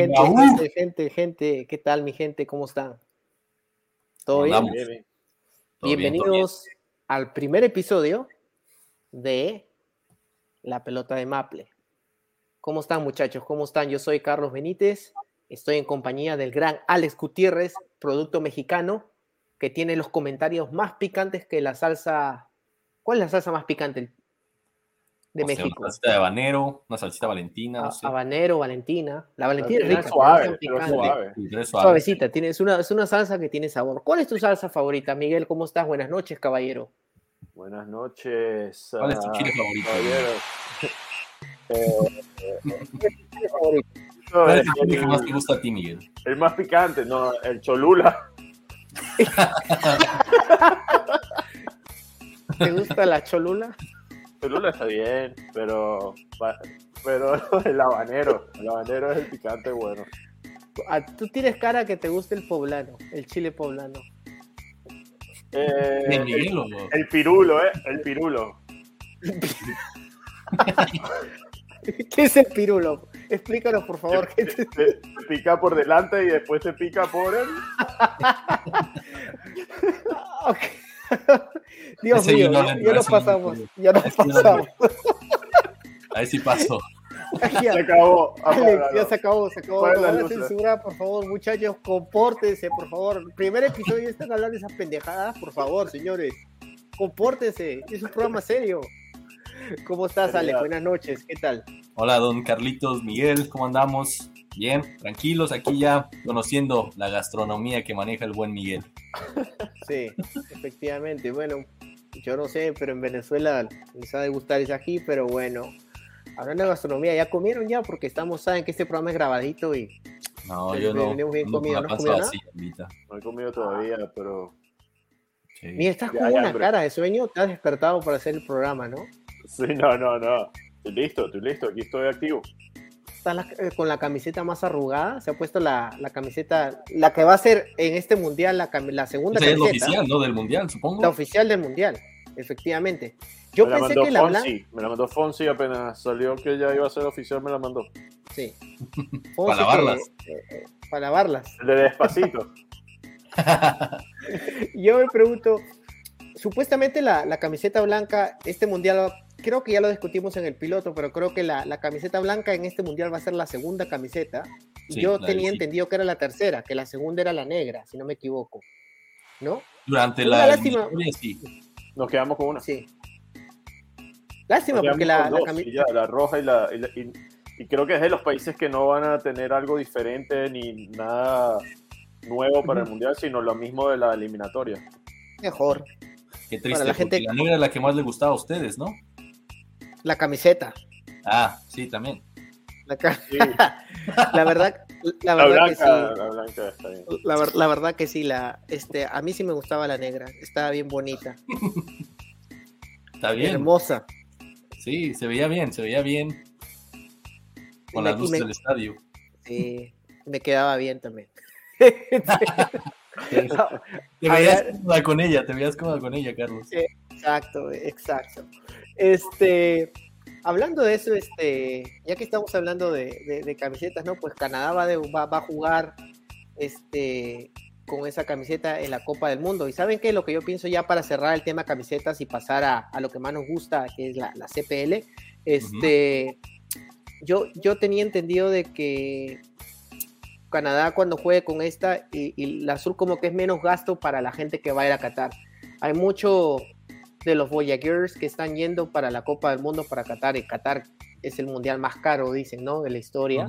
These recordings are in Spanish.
gente, gente, gente, gente, ¿qué tal mi gente? ¿Cómo están? ¿Todo bien? Bienvenidos al primer episodio de La Pelota de Maple. ¿Cómo están muchachos? ¿Cómo están? Yo soy Carlos Benítez, estoy en compañía del gran Alex Gutiérrez, producto mexicano, que tiene los comentarios más picantes que la salsa. ¿Cuál es la salsa más picante? De México. una salsita de habanero, una salsita valentina. No sé. Habanero, valentina. La valentina es rica. Suave, suave. Suavecita, tiene, es, una, es una salsa que tiene sabor. ¿Cuál es tu salsa favorita, Miguel? ¿Cómo estás? Buenas noches, caballero. Buenas noches. ¿Cuál es tu chile favorito? ¿Cuál es el chile que más te gusta a ti, Miguel? El más picante, no, el cholula. ¿Te gusta la cholula? Cholula está bien, pero, pero el habanero, el habanero es el picante bueno. Ah, tú tienes cara que te gusta el poblano, el chile poblano. Eh, el, pirulo, ¿eh? El pirulo. ¿Qué es el pirulo? Explícanos, por favor. Se, pica por delante y después se pica por él. Dios mío, ya, nos pasamos. Ya nos pasamos. Ahí sí pasó. se acabó. ya se acabó, se acabó. No la censura, por favor, muchachos, compórtense, por favor. Primer episodio están hablando de esas pendejadas, por favor, señores. Compórtense, es un programa serio. ¿Cómo estás, Ale? Buenas noches, ¿qué tal? Hola, don Carlitos, Miguel, ¿cómo andamos? Bien, tranquilos, aquí ya conociendo la gastronomía que maneja el buen Miguel. Sí, efectivamente. Bueno, yo no sé, pero en Venezuela les ha de gustar ese ají, pero bueno. Hablando de gastronomía, ¿ya comieron ya? Porque estamos, saben que este programa es grabadito y... No, yo no. bien comido. ¿No, no he comido todavía, pero... Sí. Mira, estás con una cara de sueño, te has despertado para hacer el programa, ¿no? Sí, no, no, no. Estoy listo, estoy listo, aquí estoy activo está eh, con la camiseta más arrugada, se ha puesto la, la, camiseta, la que va a ser en este mundial la, la segunda camiseta. Es la oficial, ¿no? Del mundial, supongo. La oficial del mundial, efectivamente. Yo me pensé que la Fonsi, Me la mandó Fonsi apenas salió que ya iba a ser oficial, me la mandó. Sí. para lavarlas. Eh, eh, para lavarlas. de despacito. Yo me pregunto, supuestamente la, la, camiseta blanca, este mundial creo que ya lo discutimos en el piloto, pero creo que la, camiseta blanca en este mundial va a ser la segunda camiseta. Yo tenía entendido que era la tercera, que la segunda era la negra, si no me equivoco. ¿No? Durante la lástima. Nos quedamos con una. Sí. Lástima porque la, camiseta. la roja y la. Y, creo que es de los países que no van a tener algo diferente ni nada nuevo para el mundial, sino lo mismo de la eliminatoria. Mejor. Qué triste, la, gente... la negra es la que más le gustaba a ustedes, ¿no? La camiseta. Ah, sí, también. La, la verdad, la verdad que sí. La, blanca está bien. La, verdad que sí, la, este, a mí sí me gustaba la negra, estaba bien bonita. Está bien. Hermosa. Sí, se veía bien, se veía bien. Con la luz del estadio. Sí, me quedaba bien también. te veías cómoda con ella, te veías cómoda con ella, Carlos. Exacto, exacto. Este, hablando de eso, este, ya que estamos hablando de, camisetas, ¿no? Pues Canadá va, va, a jugar este, con esa camiseta en la Copa del Mundo. Y saben qué, lo que yo pienso ya para cerrar el tema camisetas y pasar a, lo que más nos gusta, que es la, CPL, este, yo, yo tenía entendido de que Canadá cuando juegue con esta y, y la Sur como que es menos gasto para la gente que va a ir a Qatar. Hay mucho de los Voyagers que están yendo para la Copa del Mundo para Qatar. Y Qatar es el mundial más caro, dicen, ¿no? De la historia.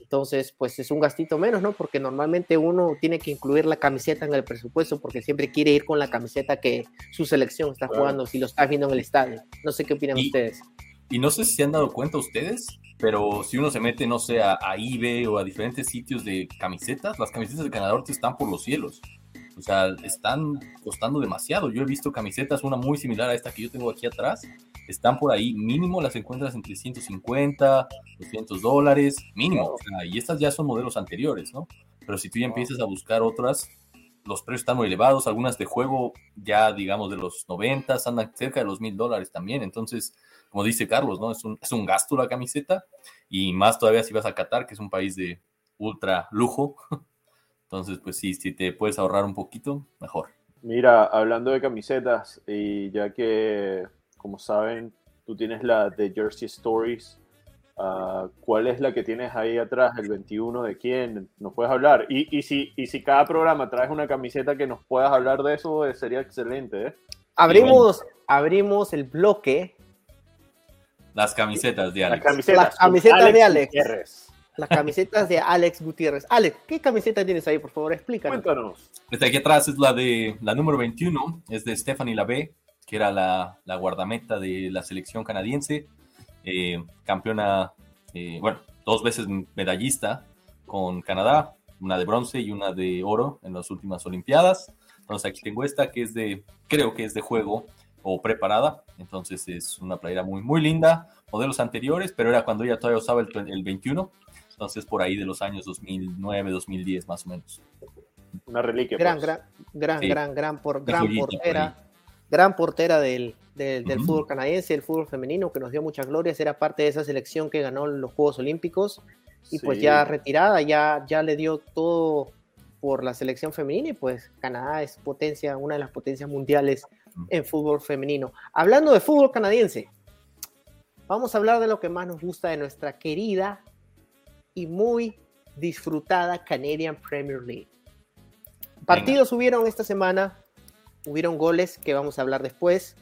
Entonces, pues es un gastito menos, ¿no? Porque normalmente uno tiene que incluir la camiseta en el presupuesto porque siempre quiere ir con la camiseta que su selección está jugando, si lo está viendo en el estadio. No sé qué opinan ustedes. Y no sé si se han dado cuenta ustedes, pero si uno se mete, no sé, a, a eBay o a diferentes sitios de camisetas, las camisetas de Canadá están por los cielos. O sea, están costando demasiado. Yo he visto camisetas, una muy similar a esta que yo tengo aquí atrás. Están por ahí, mínimo las encuentras entre 150, 200 dólares, mínimo. y estas ya son modelos anteriores, ¿no? Pero si tú ya empiezas a buscar otras, los precios están muy elevados. Algunas de juego ya, digamos, de los 90 andan cerca de los mil dólares también. Entonces, como dice Carlos, ¿no? Es un, es un gasto la camiseta. Y más todavía si vas a Qatar, que es un país de, ultra lujo. Entonces, pues sí, si te puedes ahorrar un poquito, mejor. Mira, hablando de camisetas, y ya que, como saben, tú tienes la de Jersey Stories, uh, ¿cuál es la que tienes ahí atrás? ¿El 21 de quién? ¿Nos puedes hablar? Y, y, si, y si cada programa traes una camiseta que nos puedas hablar de eso, eh, sería excelente. ¿eh? Abrimos, abrimos el bloque. Las camisetas de Alex. Las camisetas, Las camisetas de Alex. Gutiérrez. Las camisetas de Alex Gutiérrez. Alex, ¿qué camiseta tienes ahí, por favor? Explícanos. Cuéntanos. Esta aquí atrás es la de la número 21, es de Stephanie Labé, que era la, la guardameta de la selección canadiense, eh, campeona, eh, bueno, dos veces medallista con Canadá, una de bronce y una de oro en las últimas Olimpiadas. Entonces aquí tengo esta que es de, creo que es de juego o preparada, entonces es una playera muy, muy linda, modelos anteriores, pero era cuando ella todavía usaba el, el 21, entonces por ahí de los años 2009, 2010 más o menos. Una reliquia. Gran, pues. gran, gran, Sí. gran, gran, por, gran joyita por portera. Gran portera del, del, del fútbol canadiense, el fútbol femenino, que nos dio muchas glorias. Era parte de esa selección que ganó los Juegos Olímpicos. Y pues ya retirada, ya, ya le dio todo por la selección femenina. Y pues Canadá es potencia, una de las potencias mundiales en fútbol femenino. Hablando de fútbol canadiense, vamos a hablar de lo que más nos gusta de nuestra querida y muy disfrutada Canadian Premier League. Partidos hubieron esta semana, hubieron goles que vamos a hablar después.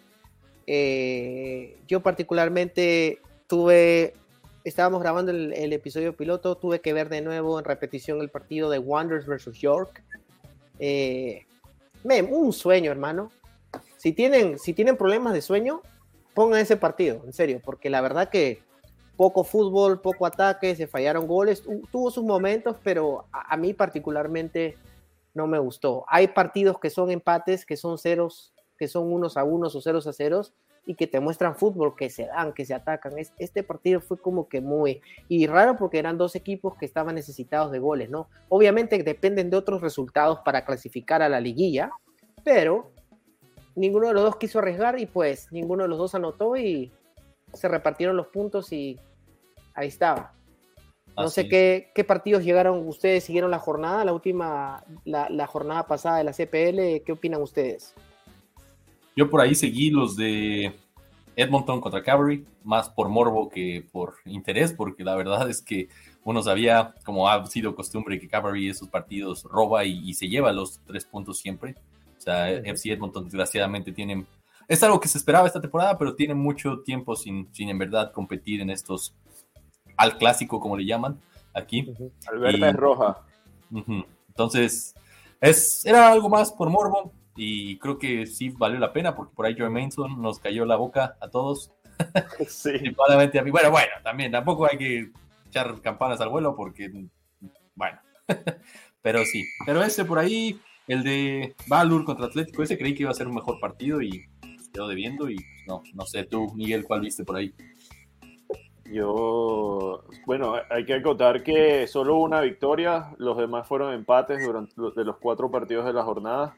Eh, yo particularmente tuve, estábamos grabando el, el episodio piloto, tuve que ver de nuevo en repetición el partido de Wanderers versus York. Eh, un sueño, hermano. Si tienen, si tienen problemas de sueño, pongan ese partido, en serio, porque la verdad que poco fútbol, poco ataque, se fallaron goles, tu- tuvo sus momentos, pero a, a mí particularmente no me gustó. Hay partidos que son empates, que son ceros, que son unos a unos o ceros a ceros, y que te muestran fútbol, que se dan, que se atacan. Es- Este partido fue como que muy... Y raro porque eran dos equipos que estaban necesitados de goles, ¿no? Obviamente dependen de otros resultados para clasificar a la liguilla, pero ninguno de los dos quiso arriesgar y pues ninguno de los dos anotó y se repartieron los puntos y ahí estaba. No Así sé qué, qué partidos llegaron, ustedes siguieron la jornada, la última, la, la jornada pasada de la CPL, ¿qué opinan ustedes? Yo por ahí seguí los de Edmonton contra Cavalry, más por morbo que por interés, porque la verdad es que uno sabía, como ha sido costumbre, que Cavalry esos partidos roba y, y se lleva los tres puntos siempre. O sea. FC Edmonton desgraciadamente tienen... Es algo que se esperaba esta temporada, pero tiene mucho tiempo sin, sin en verdad competir en estos... Al clásico, como le llaman aquí. Alberta Y- es roja. Entonces, es, era algo más por morbo y creo que sí valió la pena porque por ahí Joe Manson nos cayó la boca a todos, Sí. principalmente a mí. Bueno, bueno, también tampoco hay que echar campanas al vuelo porque, bueno, pero sí. Pero ese por ahí, el de Valur contra Atlético, ese creí que iba a ser un mejor partido y quedó debiendo y pues, no, no sé, tú, Miguel, ¿cuál viste por ahí? Yo, bueno, hay que acotar que solo una victoria, los demás fueron empates durante los, de los cuatro partidos de la jornada.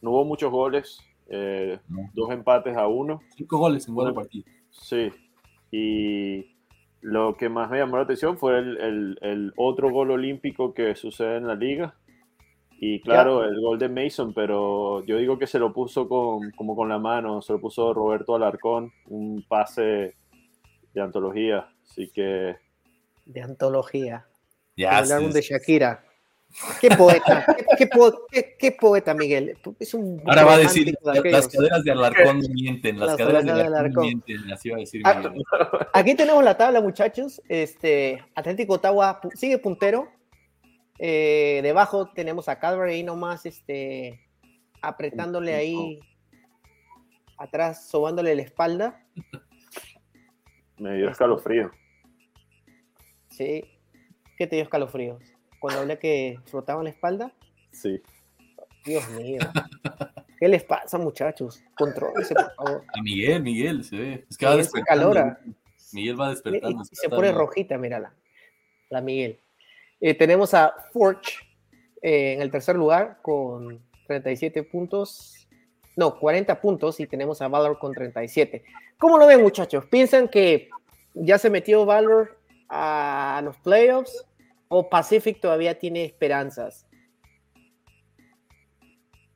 No hubo muchos goles, eh, No. dos empates a uno. Cinco goles en buen partido. Sí. Y lo que más me llamó la atención fue el, el- el otro gol olímpico que sucede en la liga. Y claro, el gol de Mason, pero yo digo que se lo puso con, como con la mano, se lo puso Roberto Alarcón, un pase de antología. Así que De antología. Ya, el álbum de Shakira. Qué poeta, qué, qué po- qué- qué poeta, Miguel. Es un Ahora va a decir, de las caderas de Alarcón no mienten, las, Las caderas de caderas de Alarcón, Alarcón. mienten, así va a decir. Ah, Miguel. Aquí tenemos la tabla, muchachos. Este, Atlético Ottawa sigue puntero. Eh, debajo tenemos a Calvary ahí nomás, este, apretándole ahí atrás, sobándole la espalda. Me dio escalofrío. Sí. ¿Qué te dio escalofríos? Cuando hablé que frotaban la espalda. Sí. Dios mío. ¿Qué les pasa, muchachos? Contrólense, por favor. A Miguel, Miguel, se ve. Es que va Miguel se despertando. calora. Miguel va Y despertando. se pone rojita, mírala. La Miguel. Eh, tenemos a Forge eh, en el tercer lugar con 37 puntos. No, 40 puntos y tenemos a Valor con 37. ¿Cómo lo ven, muchachos? ¿Piensan que ya se metió Valor a los playoffs? ¿O Pacific todavía tiene esperanzas?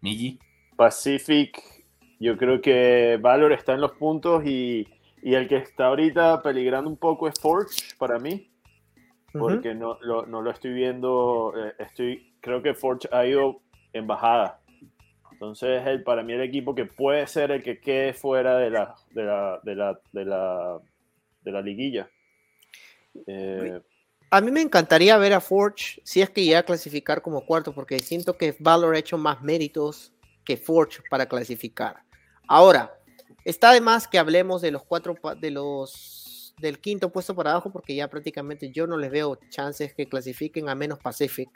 Migi. Pacific, yo creo que Valor está en los puntos y, y el que está ahorita peligrando un poco es Forge para mí, porque no, lo, no, lo, estoy viendo, eh, estoy, creo que Forge ha ido en bajada. Entonces, el, para mí el equipo que puede ser el que quede fuera de la, de la, de la, de la, de la liguilla. Eh, a mí me encantaría ver a Forge si es que llega a clasificar como cuarto, porque siento que Valor ha hecho más méritos que Forge para clasificar. Ahora, está de más que hablemos de los cuatro, de los del quinto puesto para abajo, porque ya prácticamente yo no les veo chances que clasifiquen a menos Pacific.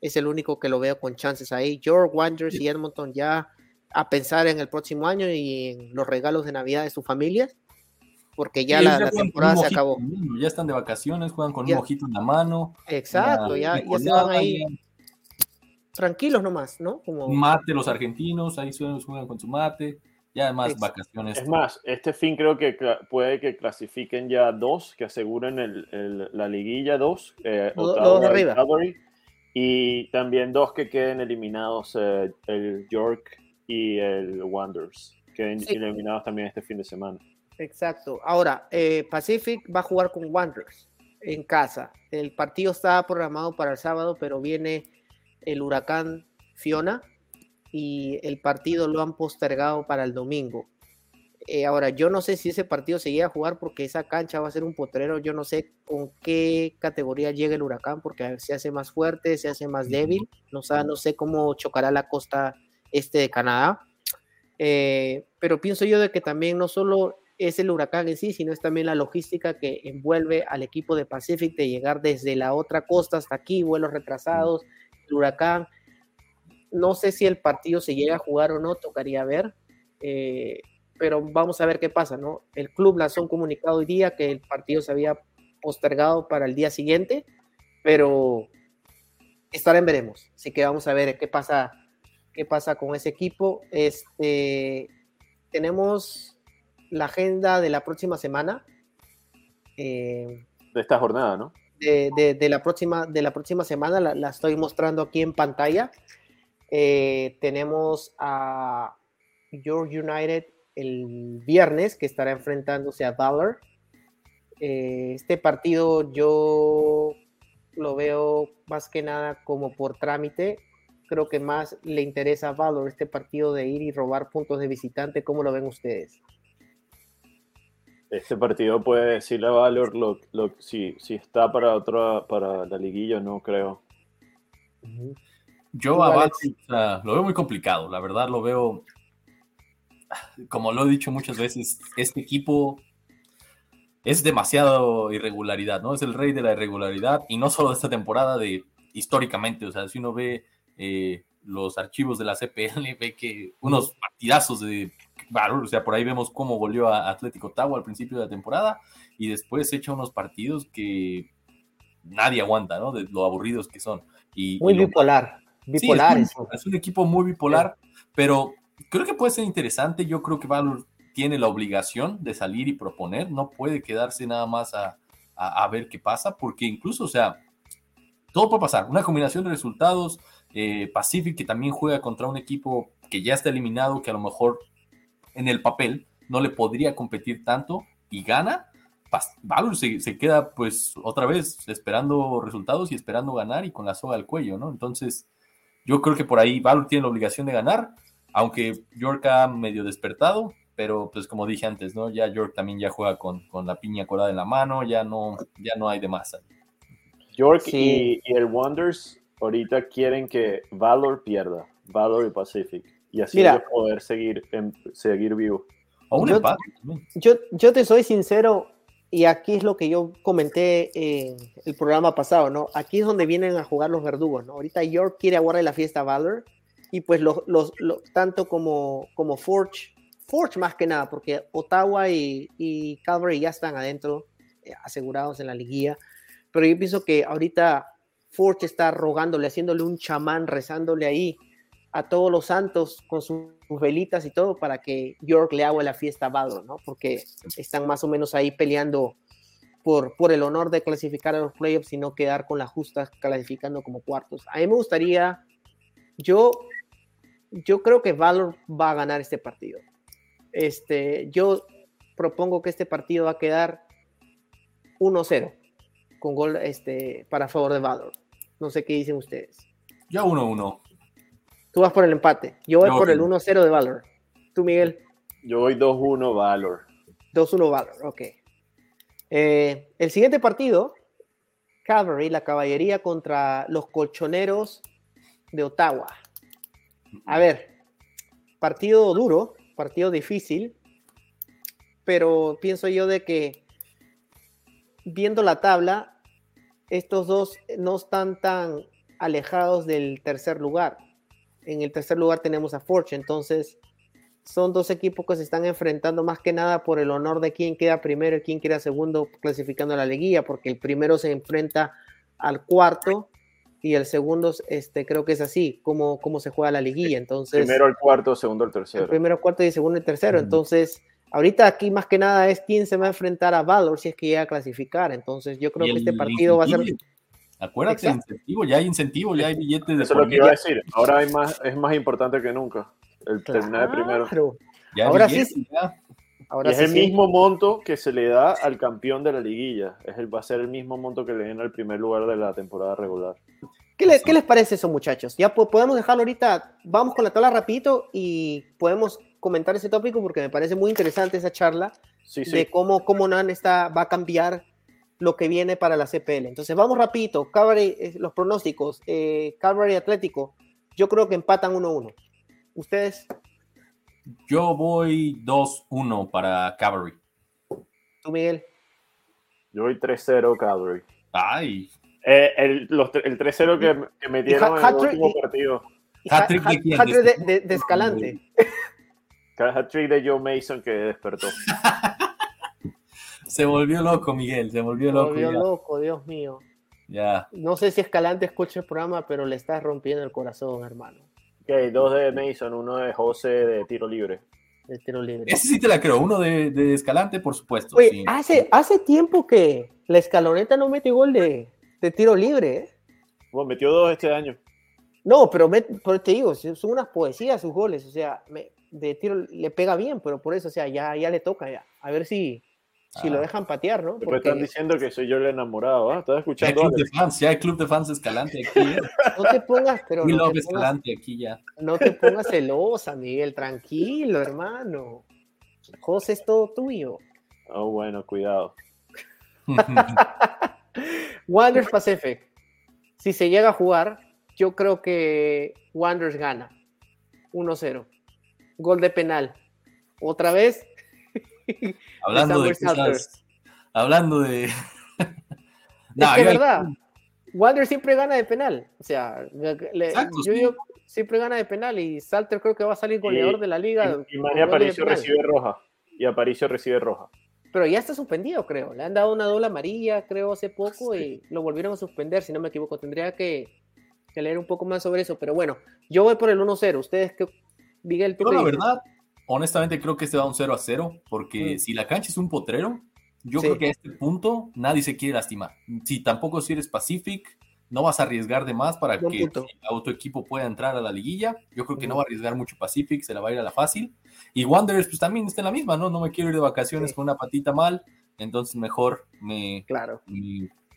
Es el único que lo veo con chances ahí. George Wanderers y Edmonton ya a pensar en el próximo año y en los regalos de Navidad de sus familias porque ya la, temporada se acabó. Ya están de vacaciones, juegan con un ojito en la mano. Exacto, ya, ya, se van ahí tranquilos nomás, ¿no? Como... Mate los argentinos, ahí juegan con su mate, ya además vacaciones. Es más, este fin creo que puede que clasifiquen ya dos, que aseguren el, la liguilla dos, eh, dos arriba. Y también dos que queden eliminados, eh, el York y el Wanderers, queden eliminados también este fin de semana. Exacto. Ahora, eh, Pacific va a jugar con Wanderers en casa. El partido estaba programado para el sábado, pero viene el huracán Fiona y el partido lo han postergado para el domingo. Eh, ahora, yo no sé si ese partido se llega a jugar porque esa cancha va a ser un potrero. Yo no sé con qué categoría llega el huracán porque se hace más fuerte, se hace más débil. No, no sé cómo chocará la costa este de Canadá. Eh, pero pienso yo de que también no solo es el huracán en sí, sino es también la logística que envuelve al equipo de Pacific de llegar desde la otra costa hasta aquí, vuelos retrasados, el huracán. No sé si el partido se llega a jugar o no, tocaría ver, eh, pero vamos a ver qué pasa, ¿no? El club lanzó un comunicado hoy día que el partido se había postergado para el día siguiente, pero estaremos veremos. Así que vamos a ver qué pasa, qué pasa con ese equipo. Este, tenemos la agenda de la próxima semana. Eh, de esta jornada, ¿no? De, la, próxima, de la próxima semana, la, estoy mostrando aquí en pantalla. Eh, tenemos a York United el viernes, que estará enfrentándose a Valor. Eh, este partido yo lo veo más que nada como por trámite. Creo que más le interesa a Valor este partido de ir y robar puntos de visitante. ¿Cómo lo ven ustedes? este partido puede decirle a Valor lo, lo, si, si está para otra para la liguilla, no creo. Yo a Valor lo veo muy complicado, la verdad lo veo, como lo he dicho muchas veces, este equipo es demasiado irregularidad, ¿no? Es el rey de la irregularidad y no solo de esta temporada, de históricamente, o sea, si uno ve eh, los archivos de la CPL, ve que unos partidazos de o sea, por ahí vemos cómo volvió a Atlético Ottawa al principio de la temporada y después echa unos partidos que nadie aguanta, ¿no? De lo aburridos que son. Y, muy bipolar, bipolar. es, un, equipo muy bipolar, pero creo que puede ser interesante. Yo creo que Valor tiene la obligación de salir y proponer, no puede quedarse nada más a, a, ver qué pasa, porque incluso, o sea, todo puede pasar. Una combinación de resultados, eh, Pacific que también juega contra un equipo que ya está eliminado, que a lo mejor en el papel no le podría competir tanto y gana, Valor se, queda pues otra vez esperando resultados y esperando ganar y con la soga al cuello, ¿no? Entonces, yo creo que por ahí Valor tiene la obligación de ganar, aunque York ha medio despertado, pero pues como dije antes, ¿no? Ya York también ya juega con, la piña colada en la mano, ya no, ya no hay de más. York y, el Wonders ahorita quieren que Valor pierda, Valor y Pacific y así poder seguir, seguir vivo. yo, yo, te soy sincero, y aquí es lo que yo comenté en el programa pasado, ¿no? Aquí es donde vienen a jugar los verdugos, ¿no? Ahorita York quiere aguardar la fiesta Valor, y pues los, los, tanto como, como Forge, Forge más que nada, porque Ottawa y, y Calvary ya están adentro, eh, asegurados en la liguilla, pero yo pienso que ahorita Forge está rogándole, haciéndole un chamán, rezándole ahí a todos los santos con sus velitas y todo para que York le haga la fiesta a Valor, ¿no? Porque están más o menos ahí peleando por, por el honor de clasificar a los playoffs, sino quedar con las justas clasificando como cuartos. A mí me gustaría, yo, yo creo que Valor va a ganar este partido. Este, yo propongo que este partido va a quedar 1-0 con gol este, para favor de Valor. No sé qué dicen ustedes. Yo 1-1. Tú vas por el empate. Yo voy por el 1-0 de Valor. Tú, Miguel. Yo voy 2-1 Valor. 2-1 Valor, ok. Eh, el siguiente partido, Cavalry, la caballería contra los colchoneros de Ottawa. A ver, partido duro, partido difícil, pero pienso yo de que viendo la tabla, estos dos no están tan alejados del tercer lugar. En el tercer lugar tenemos a Forge, entonces son dos equipos que se están enfrentando más que nada por el honor de quién queda primero y quién queda segundo clasificando a la liguilla, porque el primero se enfrenta al cuarto y el segundo, este, creo que es así, como, como se juega la liguilla. Entonces, primero el cuarto, segundo el tercero. El primero el cuarto y segundo el tercero. Entonces, ahorita aquí más que nada es quién se va a enfrentar a Valor si es que llega a clasificar. Entonces, yo creo que este partido va a ser. Acuérdate, incentivo, ya hay incentivo, ya hay billetes de Eso es lo que iba a decir. Ahora hay más, es más importante que nunca el terminar de primero. ahora sí. Ahora es el mismo monto que se le da al campeón de la liguilla. Es el, va a ser el mismo monto que le den al primer lugar de la temporada regular. ¿Qué les, ¿Qué les parece eso, muchachos? Ya podemos dejarlo ahorita. Vamos con la tabla rapidito y podemos comentar ese tópico porque me parece muy interesante esa charla de cómo, cómo NAN está, va a cambiar lo que viene para la CPL. Entonces vamos rapidito. Cavalry, eh, los pronósticos. Eh, Calvary Atlético. Yo creo que empatan 1-1. ¿Ustedes? Yo voy 2-1 para Cavalry. ¿Tú, Miguel? Yo voy 3-0 Cavalry. Ay. Eh, el, el 3-0 que, que, metieron en el último partido. Hat-trick de, de, de, Escalante. Hat-trick de Joe Mason que despertó. se volvió loco, Miguel. Se volvió loco. Se volvió loco, Dios mío. Ya. No sé si Escalante escucha el programa, pero le estás rompiendo el corazón, hermano. Ok, dos de Mason, uno de José de tiro libre. De tiro libre. Ese sí te la creo, uno de, de Escalante, por supuesto. Oye, hace, hace tiempo que la escaloneta no mete gol de, de tiro libre. ¿eh? Bueno, metió dos este año. No, pero, te digo, son unas poesías sus goles, o sea, de tiro le pega bien, pero por eso, o sea, ya, ya le toca ya. A ver si, si lo ah. dejan patear, ¿no? Porque están diciendo que soy yo el enamorado, ¿ah? ¿Estás escuchando? Ya hay club de fans, ya hay club de fans Escalante aquí. ¿eh? No te pongas, pero. no te Escalante aquí ya. No te pongas celosa, Miguel, tranquilo, hermano. José es todo tuyo. Oh, bueno, cuidado. Wanderers Pacific. Si se llega a jugar, yo creo que Wanderers gana. 1-0. Gol de penal. Otra vez, hablando de hablando de. es que verdad. Wander siempre gana de penal. O sea, yo, siempre gana de penal y Salter creo que va a salir goleador de la liga. Y, María Aparicio recibe roja. Y Aparicio recibe roja. Pero ya está suspendido, creo. Le han dado una doble amarilla, creo, hace poco y lo volvieron a suspender, si no me equivoco. Tendría que, leer un poco más sobre eso. Pero bueno, yo voy por el 1-0. Ustedes, que Miguel, tú la verdad, honestamente creo que este va un 0 a 0, porque mm. si la cancha es un potrero, yo creo que a este punto nadie se quiere lastimar. Si tampoco si eres Pacific, no vas a arriesgar de más para que tu equipo pueda entrar a la liguilla. Yo creo que no va a arriesgar mucho Pacific, se la va a ir a la fácil. Y Wanderers, pues también está en la misma, ¿no? No me quiero ir de vacaciones con una patita mal, entonces mejor me, claro.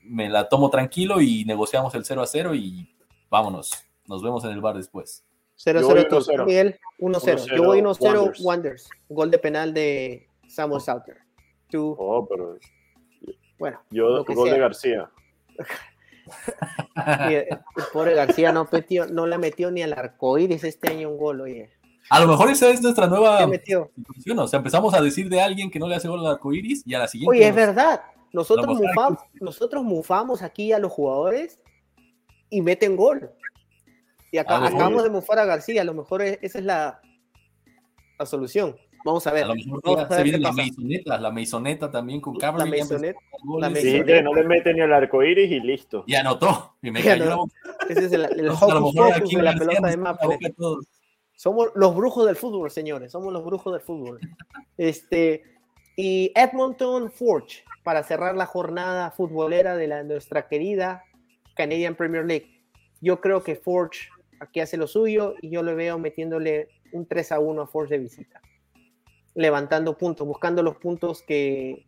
me, la tomo tranquilo y negociamos el 0 a 0 y vámonos. Nos vemos en el bar después. 0-0 Miguel, 1-0. Yo voy 1-0 Wonders. Gol de penal de Samuel Salter. Tú. Oh, pero. Bueno. Yo, gol de García. el, pobre García no, metió, no la metió ni al arcoíris este año un gol, oye. A lo mejor esa es nuestra nueva situación. O sea, empezamos a decir de alguien que no le hace gol al arcoíris y a la siguiente. Oye, es verdad. Nosotros mufamos, nosotros mufamos aquí a los jugadores y meten gol. Y acá, acabamos de mufar a García, a lo mejor esa es la, la solución. Vamos a ver. A lo mejor se viene la meisoneta, la meisoneta también con Cabra. La meisoneta. Sí, que no le mete ni el arco iris y listo. Y anotó. Y me cayó no. Ese es el, el hocus pocus de la pelota de Maple. Somos los brujos del fútbol, señores. Somos los brujos del fútbol. Este, y Edmonton Forge. para cerrar la jornada futbolera de la, nuestra querida Canadian Premier League. Yo creo que Forge aquí hace lo suyo y yo lo veo metiéndole un 3 a 1 a Forge de visita. Levantando puntos, buscando los puntos que,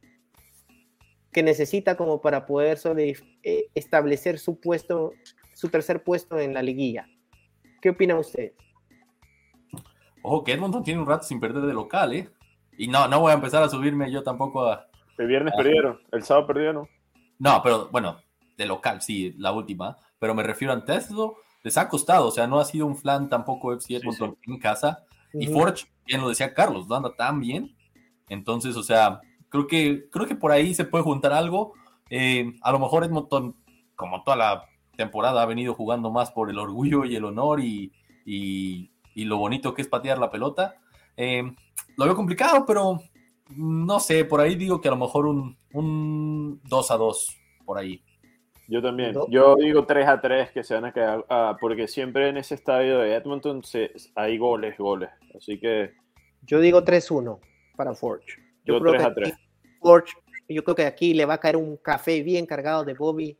que necesita como para poder eh, establecer su puesto, su tercer puesto en la liguilla. ¿Qué opinan ustedes? Ojo, que Edmonton tiene un rato sin perder de local, ¿eh? Y no, no voy a empezar a subirme yo tampoco a... El viernes perdieron, el sábado perdieron. No, pero bueno, de local, sí, la última. Pero me refiero a Tesla, les ha costado, o sea, no ha sido un flan tampoco FC Edmonton en casa. Y Forge, bien lo decía Carlos, no anda tan bien. Entonces, o sea, creo que, creo que por ahí se puede juntar algo. Eh, a lo mejor Edmonton, como toda la temporada, ha venido jugando más por el orgullo y el honor y, y, lo bonito que es patear la pelota. Eh, lo veo complicado, pero no sé, por ahí digo que a lo mejor un, un 2 a 2, por ahí. Yo también. Yo digo 3 a 3 que se van a quedar, ah, porque siempre en ese estadio de Edmonton se, hay goles, goles. Así que. Yo digo 3-1 para Forge. Yo, creo 3 que a 3. Forge, yo creo que aquí le va a caer un café bien cargado de Bobby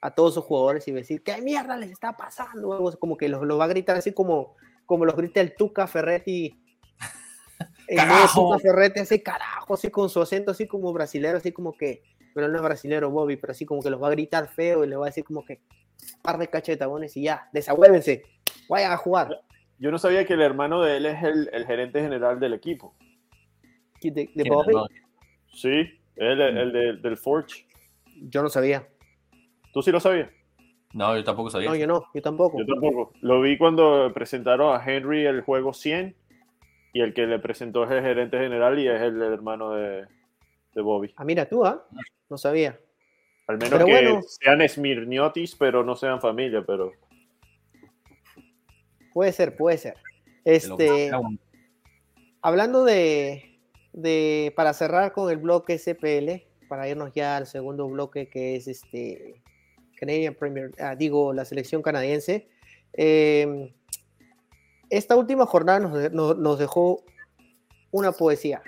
a todos sus jugadores y va a decir, ¿qué mierda les está pasando? Como que lo, va a gritar así como, como los grita el Tuca Ferretti. El Tuca Ferretti hace carajo, así con su acento así como brasilero, así como que pero no es brasilero Bobby, pero así como que los va a gritar feo y le va a decir como que par de cachetabones y ya, desahuévense, vayan a jugar. Yo no sabía que el hermano de él es el, el gerente general del equipo. ¿De, Bobby? Sí, él, el, del Forge. Yo no sabía. ¿Tú sí lo sabías? No, yo tampoco sabía. No, yo no, yo tampoco. Yo tampoco. Lo vi cuando presentaron a Henry el juego 100 y el que le presentó es el gerente general y es el hermano de, de Bobby. Ah, mira tú, ¿ah? No sabía. Al menos que sean Smirniotis, pero no sean familia, pero. Puede ser, puede ser. Este. Hablando de, de. Para cerrar con el bloque SPL, para irnos ya al segundo bloque que es este. Canadian Premier, ah, digo, la selección canadiense. Em, esta última jornada nos, nos dejó una poesía.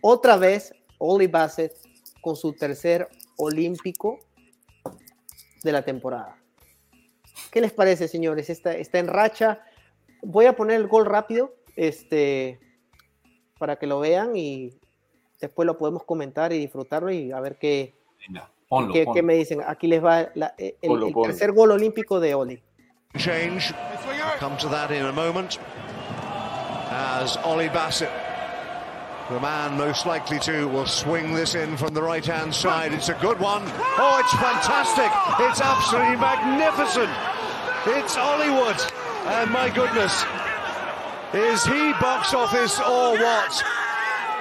Otra vez Oli Bassett con su tercer olímpico de la temporada. ¿Qué les parece, señores? Está, está en racha. Voy a poner el gol rápido este, para que lo vean y después lo podemos comentar y disfrutarlo y a ver qué, qué, me dicen. Aquí les va el, tercer gol olímpico de Oli. Change. Come to that in a moment. As Oli Bassett The man most likely to will swing this in from the right hand side. It's a good one. Oh, it's fantastic. It's absolutely magnificent. It's Hollywood. And my goodness, is he box office or what?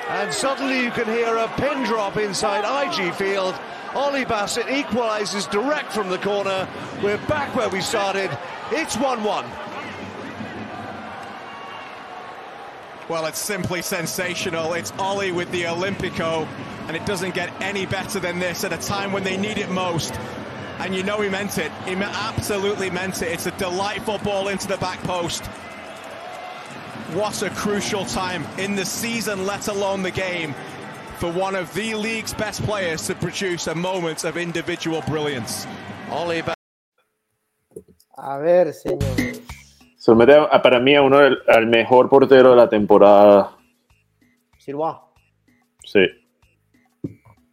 And suddenly you can hear a pin drop inside IG Field. Ollie Bassett equalises direct from the corner. We're back where we started. It's 1 1 Well, it's simply sensational. It's Ollie with the Olympico, and it doesn't get any better than this at a time when they need it most. And you know he meant it. He absolutely meant it. It's a delightful ball into the back post. What a crucial time in the season, let alone the game, for one of the league's best players to produce a moment of individual brilliance. Ollie. A ver, señores. Se mete para mí a uno al mejor portero de la temporada. Silva. Sí.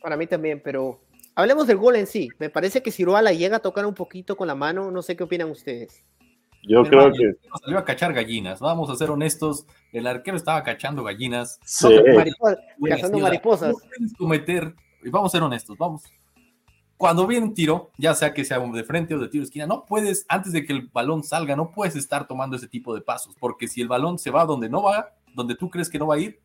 Para mí también, pero hablemos del gol en sí. Me parece que Silva la llega a tocar un poquito con la mano. No sé qué opinan ustedes. Yo creo que. Salió a cachar gallinas. Vamos a ser honestos. El arquero estaba cachando gallinas. Sí. cazando mariposas. cometer. Y vamos a ser honestos. Vamos cuando viene un tiro, ya sea que sea de frente o de tiro de esquina, no puedes, antes de que el balón salga, no puedes estar tomando ese tipo de pasos, porque si el balón se va donde no va, donde tú crees que no va a ir,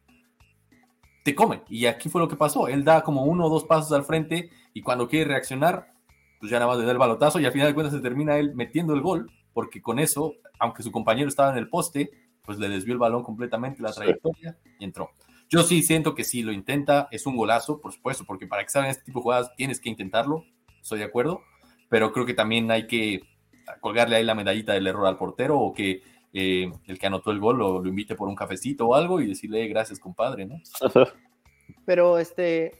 te come. Y aquí fue lo que pasó. Él da como uno o dos pasos al frente y cuando quiere reaccionar, pues ya nada más le da el balotazo y al final de cuentas se termina él metiendo el gol, porque con eso, aunque su compañero estaba en el poste, pues le desvió el balón completamente la trayectoria y entró. Yo sí siento que si lo intenta, es un golazo, por supuesto, porque para que salgan este tipo de jugadas tienes que intentarlo, estoy de acuerdo, pero creo que también hay que colgarle ahí la medallita del error al portero o que eh, el que anotó el gol lo, lo, invite por un cafecito o algo y decirle gracias, compadre, ¿no? Pero este,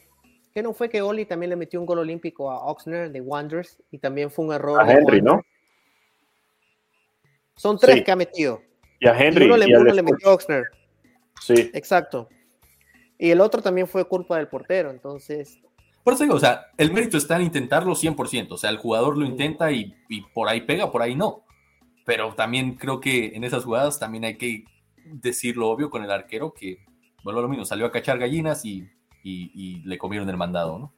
¿qué no fue que Oli también le metió un gol olímpico a Oxner de Wanderers y también fue un error? A Henry, ¿no? Son tres que ha metido. Y a Henry. Y uno, le, uno le metió a Oxner. Sí. Exacto. Y el otro también fue culpa del portero, entonces. Por eso digo, o sea, el mérito está en intentarlo 100%. O sea, el jugador lo intenta y, y por ahí pega, por ahí no. Pero también creo que en esas jugadas también hay que decir lo obvio con el arquero que, bueno, lo mismo, salió a cachar gallinas y, y, y le comieron el mandado, ¿no?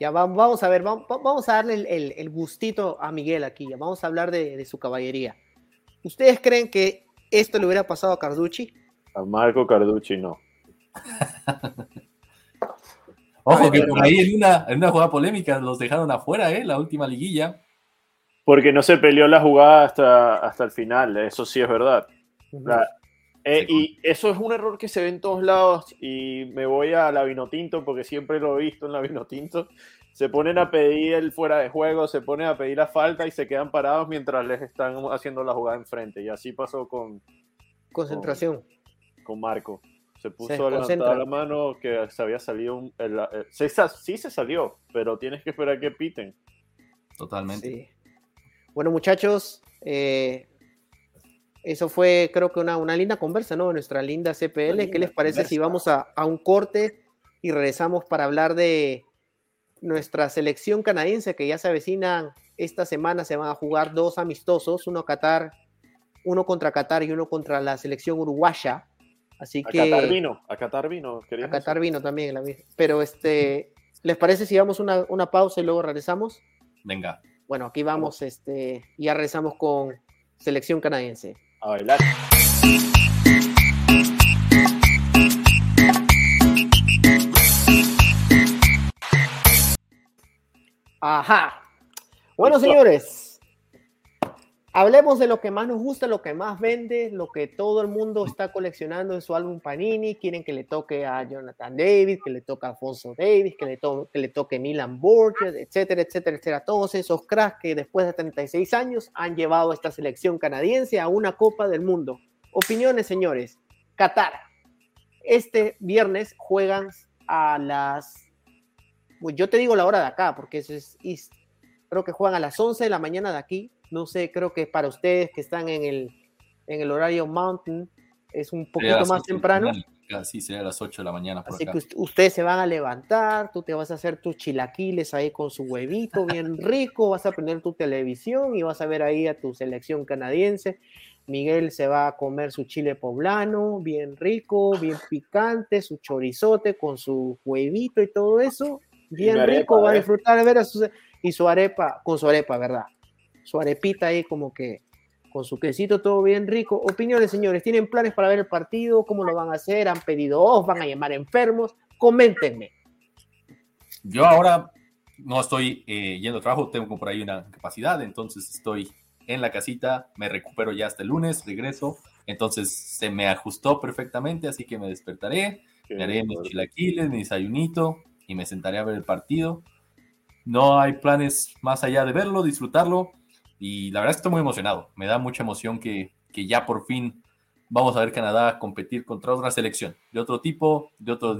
Ya vamos a ver, vamos, vamos a darle el, el, el, gustito a Miguel aquí, ya vamos a hablar de, de, su caballería. ¿Ustedes creen que esto le hubiera pasado a Carducci? A Marco Carducci no. Ojo que por ahí en una, en una jugada polémica los dejaron afuera, ¿eh? La última liguilla. Porque no se peleó la jugada hasta, hasta el final, eso sí es verdad. La, eh, y eso es un error que se ve en todos lados y me voy a la Vinotinto porque siempre lo he visto en la Vinotinto. Se ponen a pedir el fuera de juego, se ponen a pedir la falta y se quedan parados mientras les están haciendo la jugada enfrente. Y así pasó con... Concentración. Con, con Marco. Se puso se a levantar la mano que se había salido... Un, el, el, sí, sí se salió, pero tienes que esperar que piten. Totalmente. Sí. Bueno, muchachos, eh, eso fue, creo que una, una linda conversa, ¿no? Nuestra linda CPL. Linda ¿Qué les parece conversa. si vamos a, a, un corte y regresamos para hablar de nuestra selección canadiense que ya se avecinan esta semana? Se van a jugar dos amistosos, uno Qatar, uno contra Qatar y uno contra la selección uruguaya. Así a que. Qatar vino, a Qatar vino. A Qatar vino también. La, pero este, ¿les parece si vamos una, una pausa y luego regresamos? Venga. Bueno, aquí vamos, este, ya regresamos con selección canadiense. A bailar. Ajá. Bueno, señores, hablemos de lo que más nos gusta, lo que más vende, lo que todo el mundo está coleccionando en su álbum Panini. Quieren que le toque a Jonathan David, que le toque a Alfonso Davis, que le, to que toque Milan Borges, etcétera, etcétera, etcétera. Todos esos cracks que después de 36 años han llevado a esta selección canadiense a una Copa del Mundo. Opiniones, señores. Qatar. Este viernes juegan a las. Pues yo te digo la hora de acá, porque eso es. Creo que juegan a las 11 de la mañana de aquí. No sé, creo que para ustedes que están en el, en el horario Mountain es un poquito más temprano. Sí, sería a las 8 de la mañana. Por Así acá. que ustedes se van a levantar, tú te vas a hacer tus chilaquiles ahí con su huevito bien rico, vas a prender tu televisión y vas a ver ahí a tu selección canadiense. Miguel se va a comer su chile poblano, bien rico, bien picante, su chorizote con su huevito y todo eso. Bien arepa, rico, va a disfrutar de ver a su, y su arepa, con su arepa, ¿verdad? Su arepita ahí como que con su quesito todo bien rico. Opiniones, señores, ¿tienen planes para ver el partido? ¿Cómo lo van a hacer? ¿Han pedido off? ¿Van a llamar enfermos? Coméntenme. Yo ahora no estoy eh, yendo a trabajo, tengo por ahí una capacidad, entonces estoy en la casita, me recupero ya hasta el lunes, regreso, entonces se me ajustó perfectamente, así que me despertaré, Qué me haré mis chilaquiles, mi desayunito y me sentaré a ver el partido. No hay planes más allá de verlo, disfrutarlo y la verdad es que estoy muy emocionado, me da mucha emoción que, que ya por fin vamos a ver Canadá competir contra otra selección, de otro tipo, de otro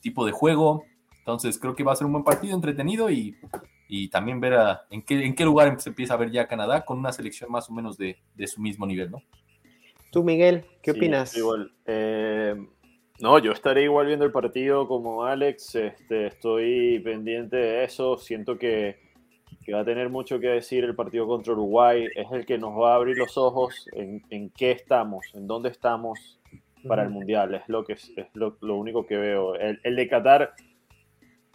tipo de juego, entonces creo que va a ser un buen partido, entretenido y, y también ver a, en, qué, en qué lugar se empieza a ver ya Canadá con una selección más o menos de, de su mismo nivel, ¿no? Tú, Miguel, ¿qué sí, opinas? Igual. Eh, no, yo estaré igual viendo el partido como Alex. Este, estoy pendiente de eso. Siento que, que, va a tener mucho que decir el partido contra Uruguay. Es el que nos va a abrir los ojos en, en qué estamos, en dónde estamos para el Mundial. Es lo, que, es lo, lo único que veo. El, el de Qatar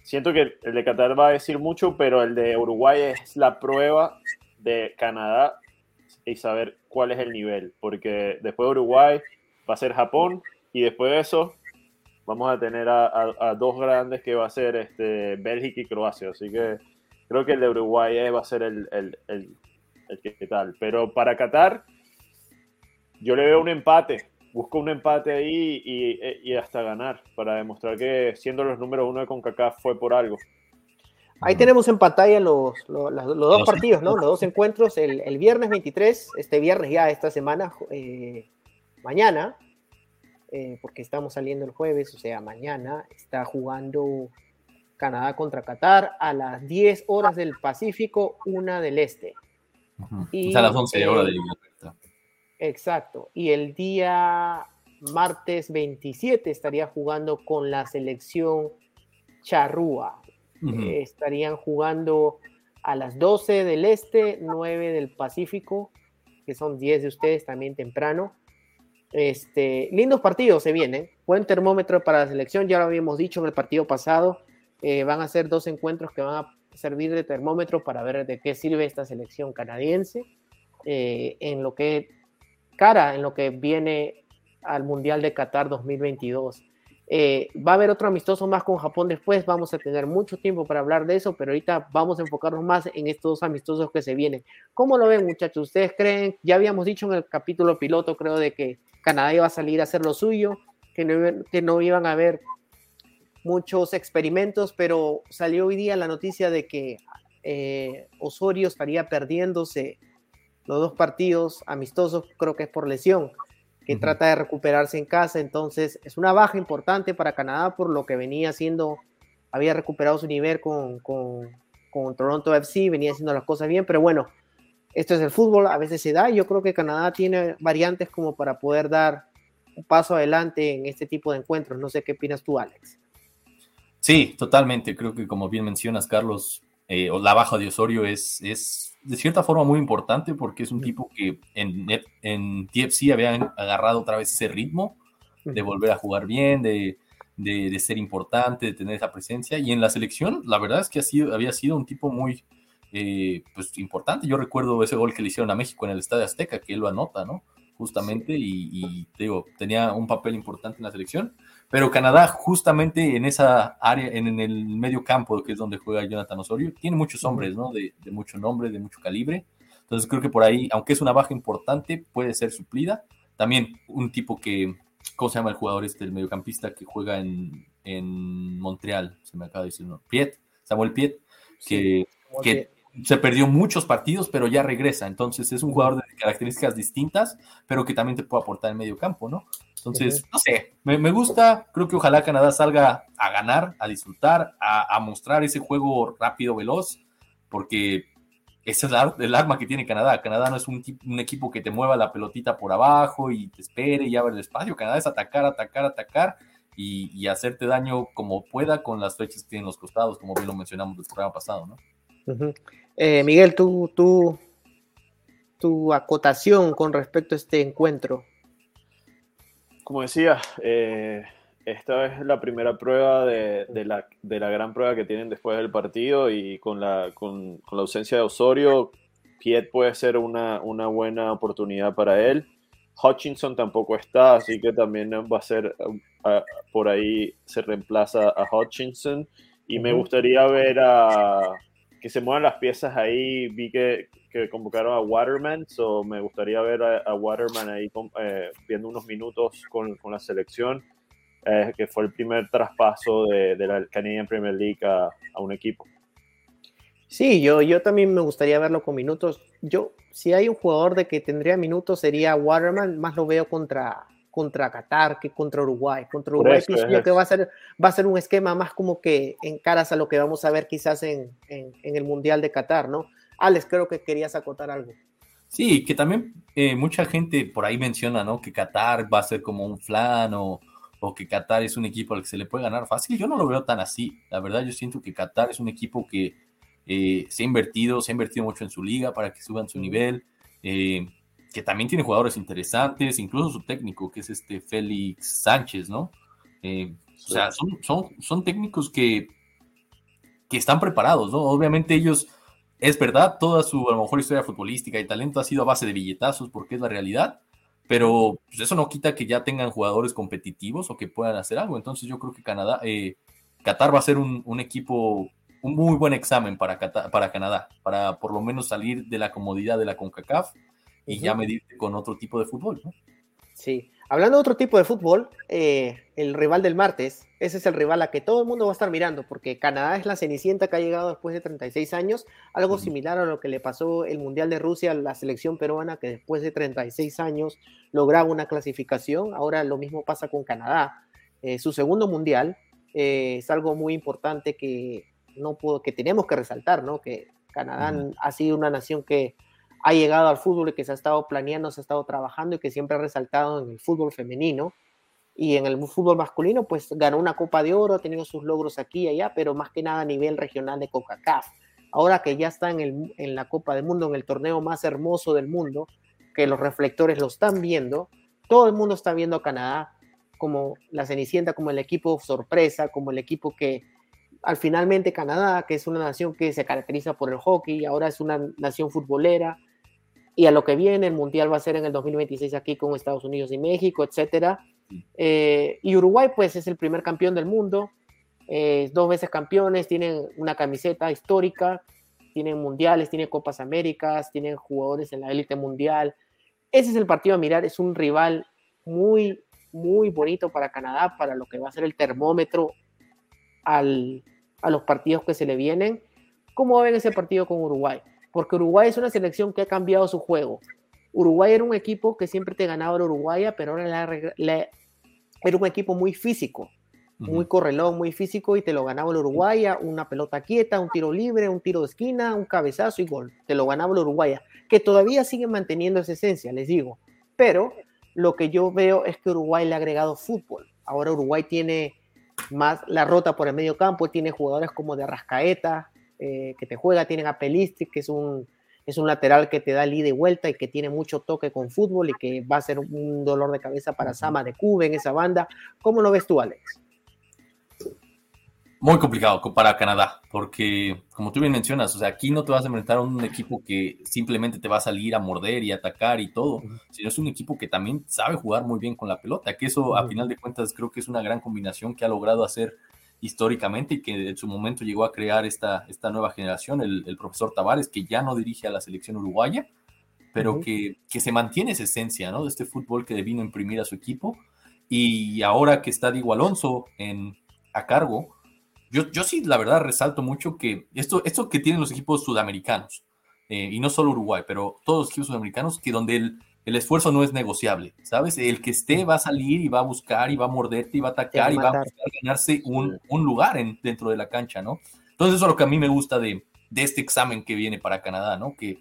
siento que el de Qatar va a decir mucho, pero el de Uruguay es la prueba de Canadá y saber cuál es el nivel, porque después de Uruguay va a ser Japón y después de eso vamos a tener a, a, a dos grandes que va a ser este, Bélgica y Croacia, así que creo que el de Uruguay va a ser el, el, el, el que tal, pero para Qatar yo le veo un empate, busco un empate ahí y, y, hasta ganar para demostrar que siendo los números uno de CONCACAF fue por algo. Ahí tenemos en pantalla los, los, los, los dos partidos, ¿no? Los dos encuentros. El, el, viernes 23, este viernes ya esta semana, eh, mañana, eh, porque estamos saliendo el jueves, o sea, mañana está jugando Canadá contra Qatar, a las 10 horas del Pacífico, una del Este. y, a las 11 horas del Exacto. Y el día martes 27 estaría jugando con la selección charrúa. Eh, estarían jugando a las 12 del este, 9 del Pacífico, que son 10 de ustedes también temprano. Este, lindos partidos se vienen. Buen termómetro para la selección, ya lo habíamos dicho en el partido pasado. Eh, van a ser dos encuentros que van a servir de termómetro para ver de qué sirve esta selección canadiense eh, en lo que cara en lo que viene al Mundial de Qatar 2022. Eh, va a haber otro amistoso más con Japón después, vamos a tener mucho tiempo para hablar de eso, pero ahorita vamos a enfocarnos más en estos dos amistosos que se vienen. ¿Cómo lo ven muchachos? ¿Ustedes creen? Ya habíamos dicho en el capítulo piloto, creo, de que Canadá iba a salir a hacer lo suyo, que no, que no iban a haber muchos experimentos, pero salió hoy día la noticia de que eh, Osorio estaría perdiéndose los dos partidos amistosos, creo que es por lesión que trata de recuperarse en casa. Entonces, es una baja importante para Canadá por lo que venía haciendo, había recuperado su nivel con, con, con Toronto FC, venía haciendo las cosas bien, pero bueno, esto es el fútbol, a veces se da. Yo creo que Canadá tiene variantes como para poder dar un paso adelante en este tipo de encuentros. No sé qué opinas tú, Alex. Sí, totalmente. Creo que como bien mencionas, Carlos, eh, la baja de Osorio es, es de cierta forma muy importante porque es un tipo que en, en TFC había agarrado otra vez ese ritmo de volver a jugar bien, de, de, ser importante, de tener esa presencia. Y en la selección, la verdad es que ha sido, había sido un tipo muy eh, pues, importante. Yo recuerdo ese gol que le hicieron a México en el Estadio Azteca, que él lo anota, ¿no? Justamente, y, y digo, tenía un papel importante en la selección. Pero Canadá, justamente en esa área, en, el medio campo, que es donde juega Jonathan Osorio, tiene muchos hombres, ¿no? De, mucho nombre, de mucho calibre. Entonces creo que por ahí, aunque es una baja importante, puede ser suplida. También un tipo que, ¿cómo se llama el jugador este, el mediocampista que juega en, Montreal? Se me acaba de decir, ¿no? Piet, Samuel Piet, que, que se perdió muchos partidos, pero ya regresa. Entonces es un jugador de características distintas, pero que también te puede aportar en medio campo, ¿no? Entonces, no sé, me, gusta, creo que ojalá Canadá salga a ganar, a disfrutar, a, mostrar ese juego rápido, veloz, porque ese es el arma que tiene Canadá. Canadá no es un, equipo que te mueva la pelotita por abajo y te espere y abre el espacio. Canadá es atacar, atacar, atacar y, hacerte daño como pueda con las flechas que tienen los costados, como bien lo mencionamos el programa pasado, ¿no? Eh, Miguel, tú, tú, tu acotación con respecto a este encuentro como decía, eh, esta es la primera prueba de, la, gran prueba que tienen después del partido y con la, con, la ausencia de Osorio, Piet puede ser una, buena oportunidad para él. Hutchinson tampoco está, así que también va a ser por ahí se reemplaza a Hutchinson. Y me gustaría ver a que se muevan las piezas ahí. Vi que, que convocaron a Waterman, so me gustaría ver a, Waterman ahí eh, viendo unos minutos con, con la selección, que fue el primer traspaso de, de la Canadian Premier League a, a, un equipo. Sí, yo, yo también me gustaría verlo con minutos. Yo, si hay un jugador de que tendría minutos, sería Waterman, más lo veo contra, contra Qatar que contra Uruguay. Contra Uruguay pienso que va a, ser, va a ser un esquema más como que en caras a lo que vamos a ver quizás en, en, en el Mundial de Qatar, ¿no? Alex, creo que querías acotar algo. Sí, que también eh, mucha gente por ahí menciona, ¿no? Que Qatar va a ser como un flan o, que Qatar es un equipo al que se le puede ganar fácil. Yo no lo veo tan así. La verdad, yo siento que Qatar es un equipo que eh, se ha invertido, se ha invertido mucho en su liga para que suban su nivel. Eh, que también tiene jugadores interesantes, incluso su técnico, que es este Félix Sánchez, ¿no? O sea, son, son, son técnicos que, que están preparados, ¿no? Obviamente ellos es verdad, toda su a lo mejor historia futbolística y talento ha sido a base de billetazos porque es la realidad, pero pues, eso no quita que ya tengan jugadores competitivos o que puedan hacer algo. Entonces yo creo que Canadá, eh, Qatar va a ser un, equipo, un muy buen examen para, para Canadá, para por lo menos salir de la comodidad de la CONCACAF y ya medirte con otro tipo de fútbol. ¿no? Sí, hablando de otro tipo de fútbol, eh, el rival del martes, ese es el rival a que todo el mundo va a estar mirando, porque Canadá es la cenicienta que ha llegado después de 36 años, algo similar a lo que le pasó el Mundial de Rusia a la selección peruana, que después de 36 años lograba una clasificación, ahora lo mismo pasa con Canadá, eh, su segundo Mundial, eh, es algo muy importante que, no puedo, que tenemos que resaltar, ¿no? Que Canadá ha sido una nación que ha llegado al fútbol y que se ha estado planeando, se ha estado trabajando y que siempre ha resaltado en el fútbol femenino y en el fútbol masculino, pues ganó una Copa de Oro, ha tenido sus logros aquí y allá, pero más que nada a nivel regional de CONCACAF. Ahora que ya está en, el, en la Copa del Mundo, en el torneo más hermoso del mundo, que los reflectores lo están viendo, todo el mundo está viendo a Canadá como la Cenicienta, como el equipo sorpresa, como el equipo que al finalmente Canadá, que es una nación que se caracteriza por el hockey, ahora es una nación futbolera, y a lo que viene, el Mundial va a ser en el 2026 aquí con Estados Unidos y México, etcétera eh, y Uruguay, pues, es el primer campeón del mundo, eh, dos veces campeones, tienen una camiseta histórica, tienen mundiales, tienen Copas Américas, tienen jugadores en la élite mundial. Ese es el partido a mirar, es un rival muy, muy bonito para Canadá, para lo que va a ser el termómetro al, a los partidos que se le vienen. ¿Cómo ven ese partido con Uruguay? Porque Uruguay es una selección que ha cambiado su juego. Uruguay era un equipo que siempre te ganaba la Uruguaya, pero ahora le, era un equipo muy físico, muy correlón, muy físico y te lo ganaba el Uruguaya, una pelota quieta, un tiro libre, un tiro de esquina, un cabezazo y gol. Te lo ganaba el Uruguaya, que todavía sigue manteniendo esa esencia, les digo. Pero lo que yo veo es que Uruguay le ha agregado fútbol. Ahora Uruguay tiene más la rota por el medio campo, tiene jugadores como de Rascaeta, eh, que te juega, tienen a Pelistri, que es un es un lateral que te da el ida y vuelta y que tiene mucho toque con fútbol y que va a ser un dolor de cabeza para Sama de Cube en esa banda. ¿Cómo lo ves tú, Alex? Muy complicado para Canadá, porque como tú bien mencionas, o sea, aquí no te vas a enfrentar a un equipo que simplemente te va a salir a morder y atacar y todo, sino es un equipo que también sabe jugar muy bien con la pelota, que eso a final de cuentas creo que es una gran combinación que ha logrado hacer históricamente y que en su momento llegó a crear esta, esta nueva generación, el, profesor Tavares, que ya no dirige a la selección uruguaya, pero que, que, se mantiene esa esencia ¿no? de este fútbol que vino a imprimir a su equipo. Y ahora que está Diego Alonso en, a cargo, yo, yo sí, la verdad, resalto mucho que esto, esto que tienen los equipos sudamericanos, eh, y no solo Uruguay, pero todos los equipos sudamericanos, que donde el, el esfuerzo no es negociable, ¿sabes? El que esté va a salir y va a buscar y va a morderte y va a atacar y va a buscar ganarse un, un lugar en, dentro de la cancha, ¿no? Entonces eso es lo que a mí me gusta de, de este examen que viene para Canadá, ¿no? Que,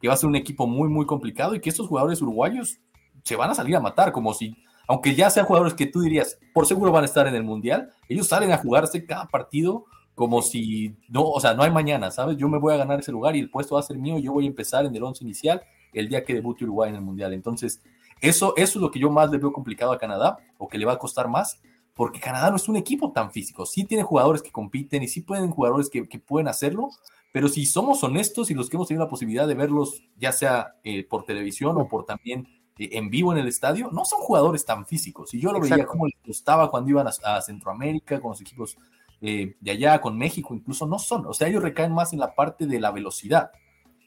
que va a ser un equipo muy, muy complicado y que estos jugadores uruguayos se van a salir a matar, como si, aunque ya sean jugadores que tú dirías, por seguro van a estar en el Mundial, ellos salen a jugarse cada partido como si no, o sea, no hay mañana, ¿sabes? Yo me voy a ganar ese lugar y el puesto va a ser mío, yo voy a empezar en el once inicial el día que debute Uruguay en el Mundial. Entonces, eso, eso es lo que yo más le veo complicado a Canadá, o que le va a costar más, porque Canadá no es un equipo tan físico. Sí tiene jugadores que compiten y sí pueden jugadores que, pueden hacerlo, pero si somos honestos y los que hemos tenido la posibilidad de verlos, ya sea eh, por televisión o por también eh, en vivo en el estadio, no son jugadores tan físicos. Y yo lo veía como les gustaba cuando iban a, Centroamérica, con los equipos eh, de allá, con México, incluso no son. O sea, ellos recaen más en la parte de la velocidad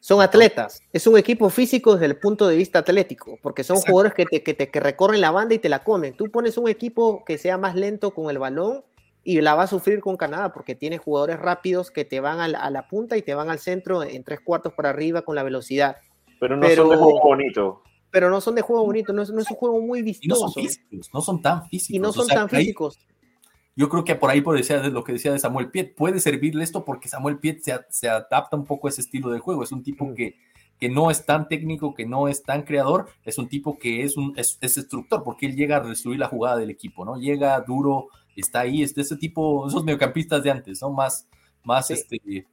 son atletas. Es un equipo físico desde el punto de vista atlético, porque son jugadores que, te, que, te, que recorren la banda y te la comen. Tú pones un equipo que sea más lento con el balón y la va a sufrir con Canadá, porque tiene jugadores rápidos que te van a la, punta y te van al centro en tres cuartos para arriba con la velocidad. Pero no son de juego bonito. Pero no son de juego bonito, no es, no es un juego muy vistoso. no son físicos, no son tan físicos. Y no son tan físicos yo creo que por ahí, por decir lo que decía de Samuel Piet, puede servirle esto porque Samuel Piet se, adapta un poco a ese estilo de juego. Es un tipo mm. que, que no es tan técnico, que no es tan creador, es un tipo que es un es, instructor, porque él llega a destruir la jugada del equipo, ¿no? Llega duro, está ahí, es de ese tipo, esos mediocampistas de antes, ¿no? Más, más este,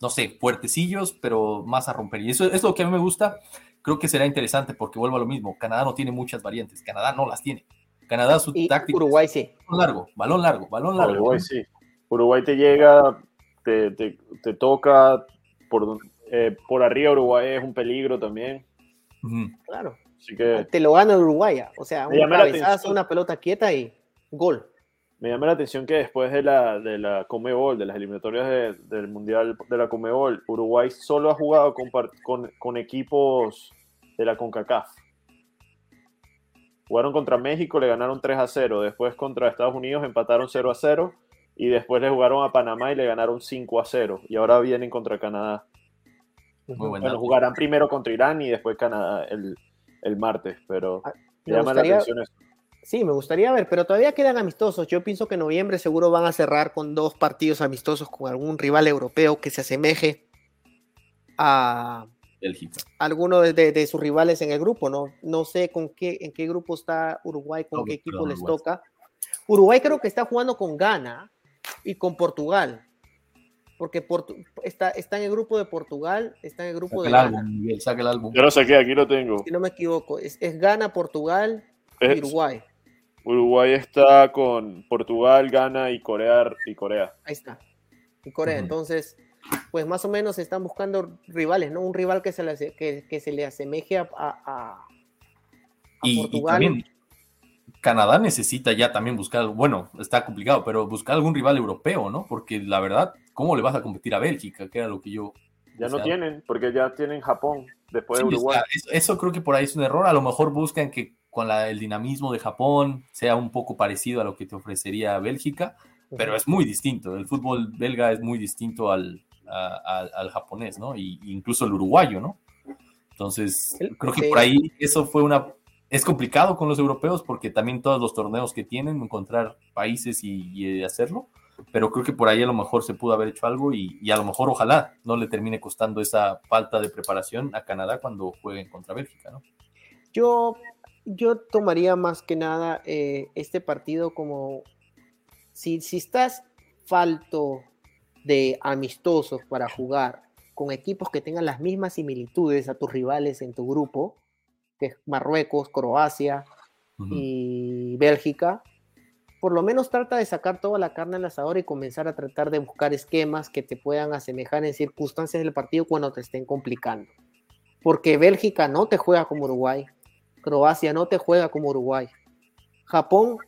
no sé, fuertecillos, pero más a romper. Y eso es lo que a mí me gusta. Creo que será interesante porque vuelvo a lo mismo. Canadá no tiene muchas variantes, Canadá no las tiene. Canadá su táctica. Uruguay sí. Balón largo, balón largo, balón largo. Uruguay sí. Uruguay te llega, te, te, te toca por, eh, por arriba. Uruguay es un peligro también. Claro. Así que, te lo gana Uruguay. O sea, un cabezazo, una pelota quieta y gol. Me llama la atención que después de la, de la Comebol, de las eliminatorias del Mundial de la Comebol, Uruguay solo ha jugado con, con, con equipos de la CONCACAF. Jugaron contra México, le ganaron 3 a 0. Después contra Estados Unidos empataron 0 a 0. Y después le jugaron a Panamá y le ganaron 5 a 0. Y ahora vienen contra Canadá. Muy bueno, jugarán primero contra Irán y después Canadá el, el martes. Pero ah, me, llama gustaría, la atención eso. Sí, me gustaría ver, pero todavía quedan amistosos. Yo pienso que en noviembre seguro van a cerrar con dos partidos amistosos con algún rival europeo que se asemeje a Bélgica. alguno de, de- de sus rivales en el grupo. No, no sé con qué, en qué grupo está Uruguay, con No, qué equipo perdón, les Uruguay. toca. Uruguay creo que está jugando con Ghana y con Portugal. Porque Portu- está, está en el grupo de Portugal, está en el grupo Saca de el Ghana. álbum, Miguel, saca el álbum. Yo lo saqué, aquí lo tengo. Si no me equivoco, es, es Ghana, Portugal y Es- Uruguay. Uruguay está con Portugal, Ghana y Corea. Y Corea. Ahí está. Y Corea. Ujú. Entonces, pues más o menos están buscando rivales, ¿no? Un rival que se le, que, que se le asemeje a, a- Y, y Portugal. también Canadá necesita ya también buscar, bueno, está complicado, pero buscar algún rival europeo, ¿no? Porque la verdad, ¿cómo le vas a competir a Bélgica? Que era lo que yo... Ya no sea, tienen, porque ya tienen Japón después sí, de o Uruguay. sea, eso, eso creo que por ahí es un error. A lo mejor buscan que con la- el dinamismo de Japón sea un poco parecido a lo que te ofrecería Bélgica, pero es muy distinto. El fútbol belga es muy distinto al, a- al- al japonés, ¿no? Y incluso el uruguayo, ¿no? Entonces, creo que por ahí eso fue una... Es complicado con los europeos porque también todos los torneos que tienen, encontrar países y, y hacerlo, pero creo que por ahí a lo mejor se pudo haber hecho algo y, y a lo mejor ojalá no le termine costando esa falta de preparación a Canadá cuando jueguen contra Bélgica, ¿no? Yo, yo tomaría más que nada eh, este partido como si, si estás falto de amistosos para jugar con equipos que tengan las mismas similitudes a tus rivales en tu grupo, que es Marruecos, Croacia y Bélgica, por lo menos trata de sacar toda la carne al asador y comenzar a tratar de buscar esquemas que te puedan asemejar en circunstancias del partido cuando te estén complicando. Porque Bélgica no te juega como Uruguay, Croacia no te juega como Uruguay. Japón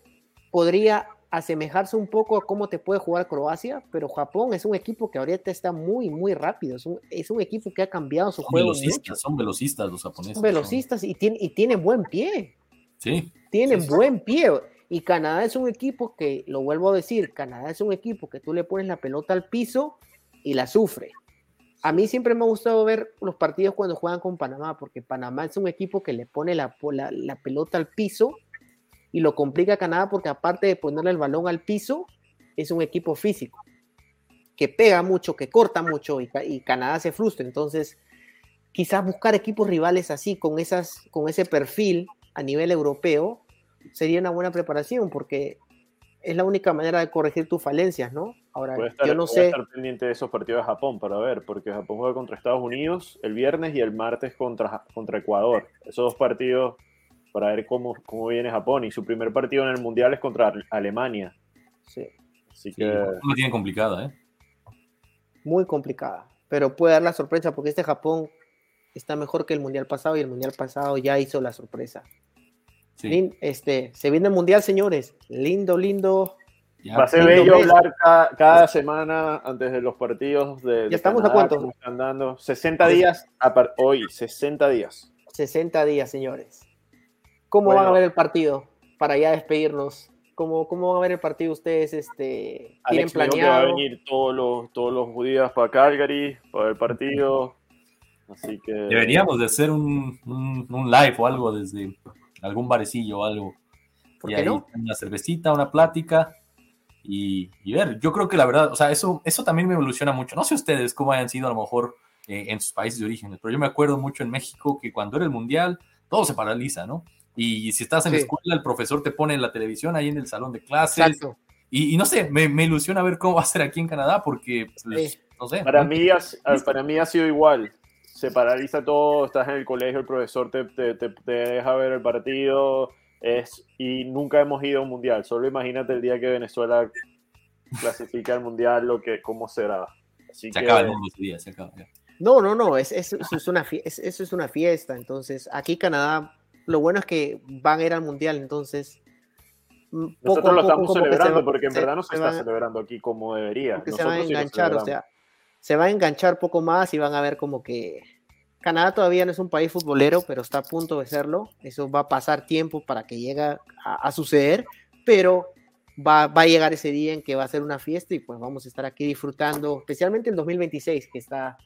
podría asemejarse un poco a cómo te puede jugar Croacia, pero Japón es un equipo que ahorita está muy, muy rápido. Es un, es un equipo que ha cambiado su Son juego mucho. velocistas, son velocistas los japoneses. Son velocistas y, tienen, y tienen buen pie. Sí, Tienen Sí, sí. buen pie. Y Canadá es un equipo que, lo vuelvo a decir, Canadá es un equipo que tú le pones la pelota al piso y la sufre. A mí siempre me ha gustado ver los partidos cuando juegan con Panamá, porque Panamá es un equipo que le pone la, la, la pelota al piso y lo complica Canadá porque aparte de ponerle el balón al piso, es un equipo físico, que pega mucho, que corta mucho y, Ca- y Canadá se frustra. Entonces, quizás buscar equipos rivales así, con, esas, con ese perfil a nivel europeo, sería una buena preparación porque es la única manera de corregir tus falencias, ¿no? Ahora, estar, yo no sé, estar pendiente de esos partidos de Japón para ver, porque Japón juega contra Estados Unidos el viernes y el martes contra, contra Ecuador. Esos dos partidos para ver cómo, cómo viene Japón. Y su primer partido en el Mundial es contra Ale- Alemania. sí, Así sí, que lo tiene complicada, ¿eh? muy complicada, pero puede dar la sorpresa porque este Japón está mejor que el Mundial pasado y el Mundial pasado ya hizo la sorpresa. Sí, Lin- este, se viene el Mundial, señores. Lindo, lindo. ya, va a ser bello lo ves. hablar ca- cada, semana antes de los partidos de, de estamos a Canadá, cuánto? cómo están dando. 60 días a par- hoy, 60 días. 60 días, señores. ¿Cómo Bueno. van a ver el partido? Para ya despedirnos. ¿Cómo, cómo van a ver el partido ustedes? Este, ¿Tienen Alex dijo que va a planeado? venir todos los, todos los días para Calgary, para el partido. Así que Deberíamos de hacer un, un, un live o algo desde algún barecillo o algo. ¿Por y qué ahí no? Una cervecita, una plática y, y ver. Yo creo que la verdad, o sea, eso, eso también me evoluciona mucho. No sé ustedes cómo hayan sido a lo mejor eh, en sus países de origen, pero yo me acuerdo mucho en México que cuando era el mundial todo se paraliza, ¿no? Y si estás en la Sí. escuela, el profesor te pone en la televisión ahí en el salón de clases. Exacto. Y, y no sé, me, me ilusiona ver cómo va a ser aquí en Canadá porque, pues, Sí. no sé. Para ¿no? mí, ha, para mí ha sido igual. Se paraliza todo, estás en el colegio, el profesor te, te, te- te deja ver el partido es, y nunca hemos ido a un mundial. Solo imagínate el día que Venezuela clasifica al mundial, lo que, cómo será. Así Se que acaba el mundo ese día, se acaba. ya. No, no, no, es, es- eso, es una eso es una fiesta. Entonces, aquí Canadá, lo bueno es que van a ir al mundial, entonces. mm, poco nosotros a lo poco estamos celebrando va- porque en se- verdad no se, se está van- celebrando aquí como debería. se van a sí enganchar, o sea, se va a enganchar poco más y van a ver como que Canadá todavía no es un país futbolero, pero está a punto de serlo. Eso va a pasar tiempo para que llegue a, a suceder, pero va, va a llegar ese día en que va a ser una fiesta y pues vamos a estar aquí disfrutando, especialmente el 2026, que está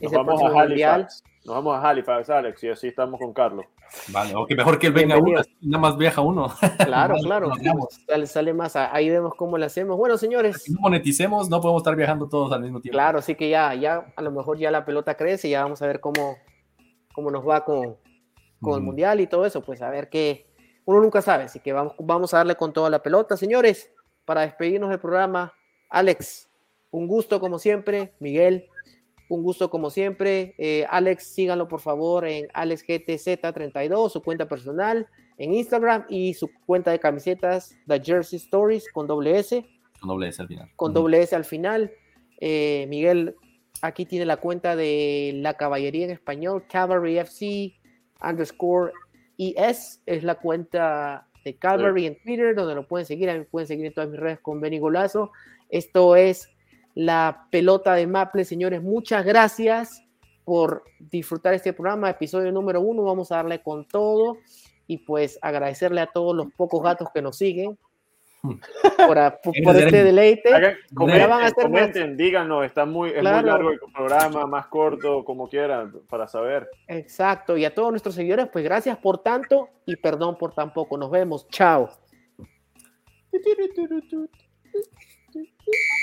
Nos es vamos a. Halifax. Nos vamos a Halifax, Alex, y así estamos con Carlos. Vale, o que mejor que él venga uno, nada más viaja uno. Claro, claro. Sale, sale, más, ahí vemos cómo le hacemos. Bueno, señores. Si no moneticemos, no podemos estar viajando todos al mismo tiempo. Claro, así que ya, ya, a lo mejor ya la pelota crece y ya vamos a ver cómo, cómo nos va con, con el Mundial y todo eso. Pues a ver qué, uno nunca sabe, así que vamos, vamos a darle con toda la pelota. Señores, para despedirnos del programa, Alex, un gusto como siempre. Miguel, un gusto como siempre. Eh, Alex, síganlo por favor en AlexGTZ32, su cuenta personal en Instagram y su cuenta de camisetas, The Jersey Stories, con doble S. Con doble S al final. Con doble S al final. Eh, Miguel, aquí tiene la cuenta de la caballería en español, Cavalry FC underscore ES, es la cuenta de Cavalry en Twitter, donde lo pueden seguir. A pueden seguir en todas mis redes con Benny Golazo. Esto es la pelota de Maple, señores. Muchas gracias por disfrutar este programa, episodio número uno. Vamos a darle con todo y pues agradecerle a todos los pocos gatos que nos siguen por, este deleite. comenten, díganos, está muy, es muy largo el programa, más corto, como quieran, para saber. Exacto, y a todos nuestros seguidores, pues gracias por tanto y perdón por tan poco. Nos vemos, chao.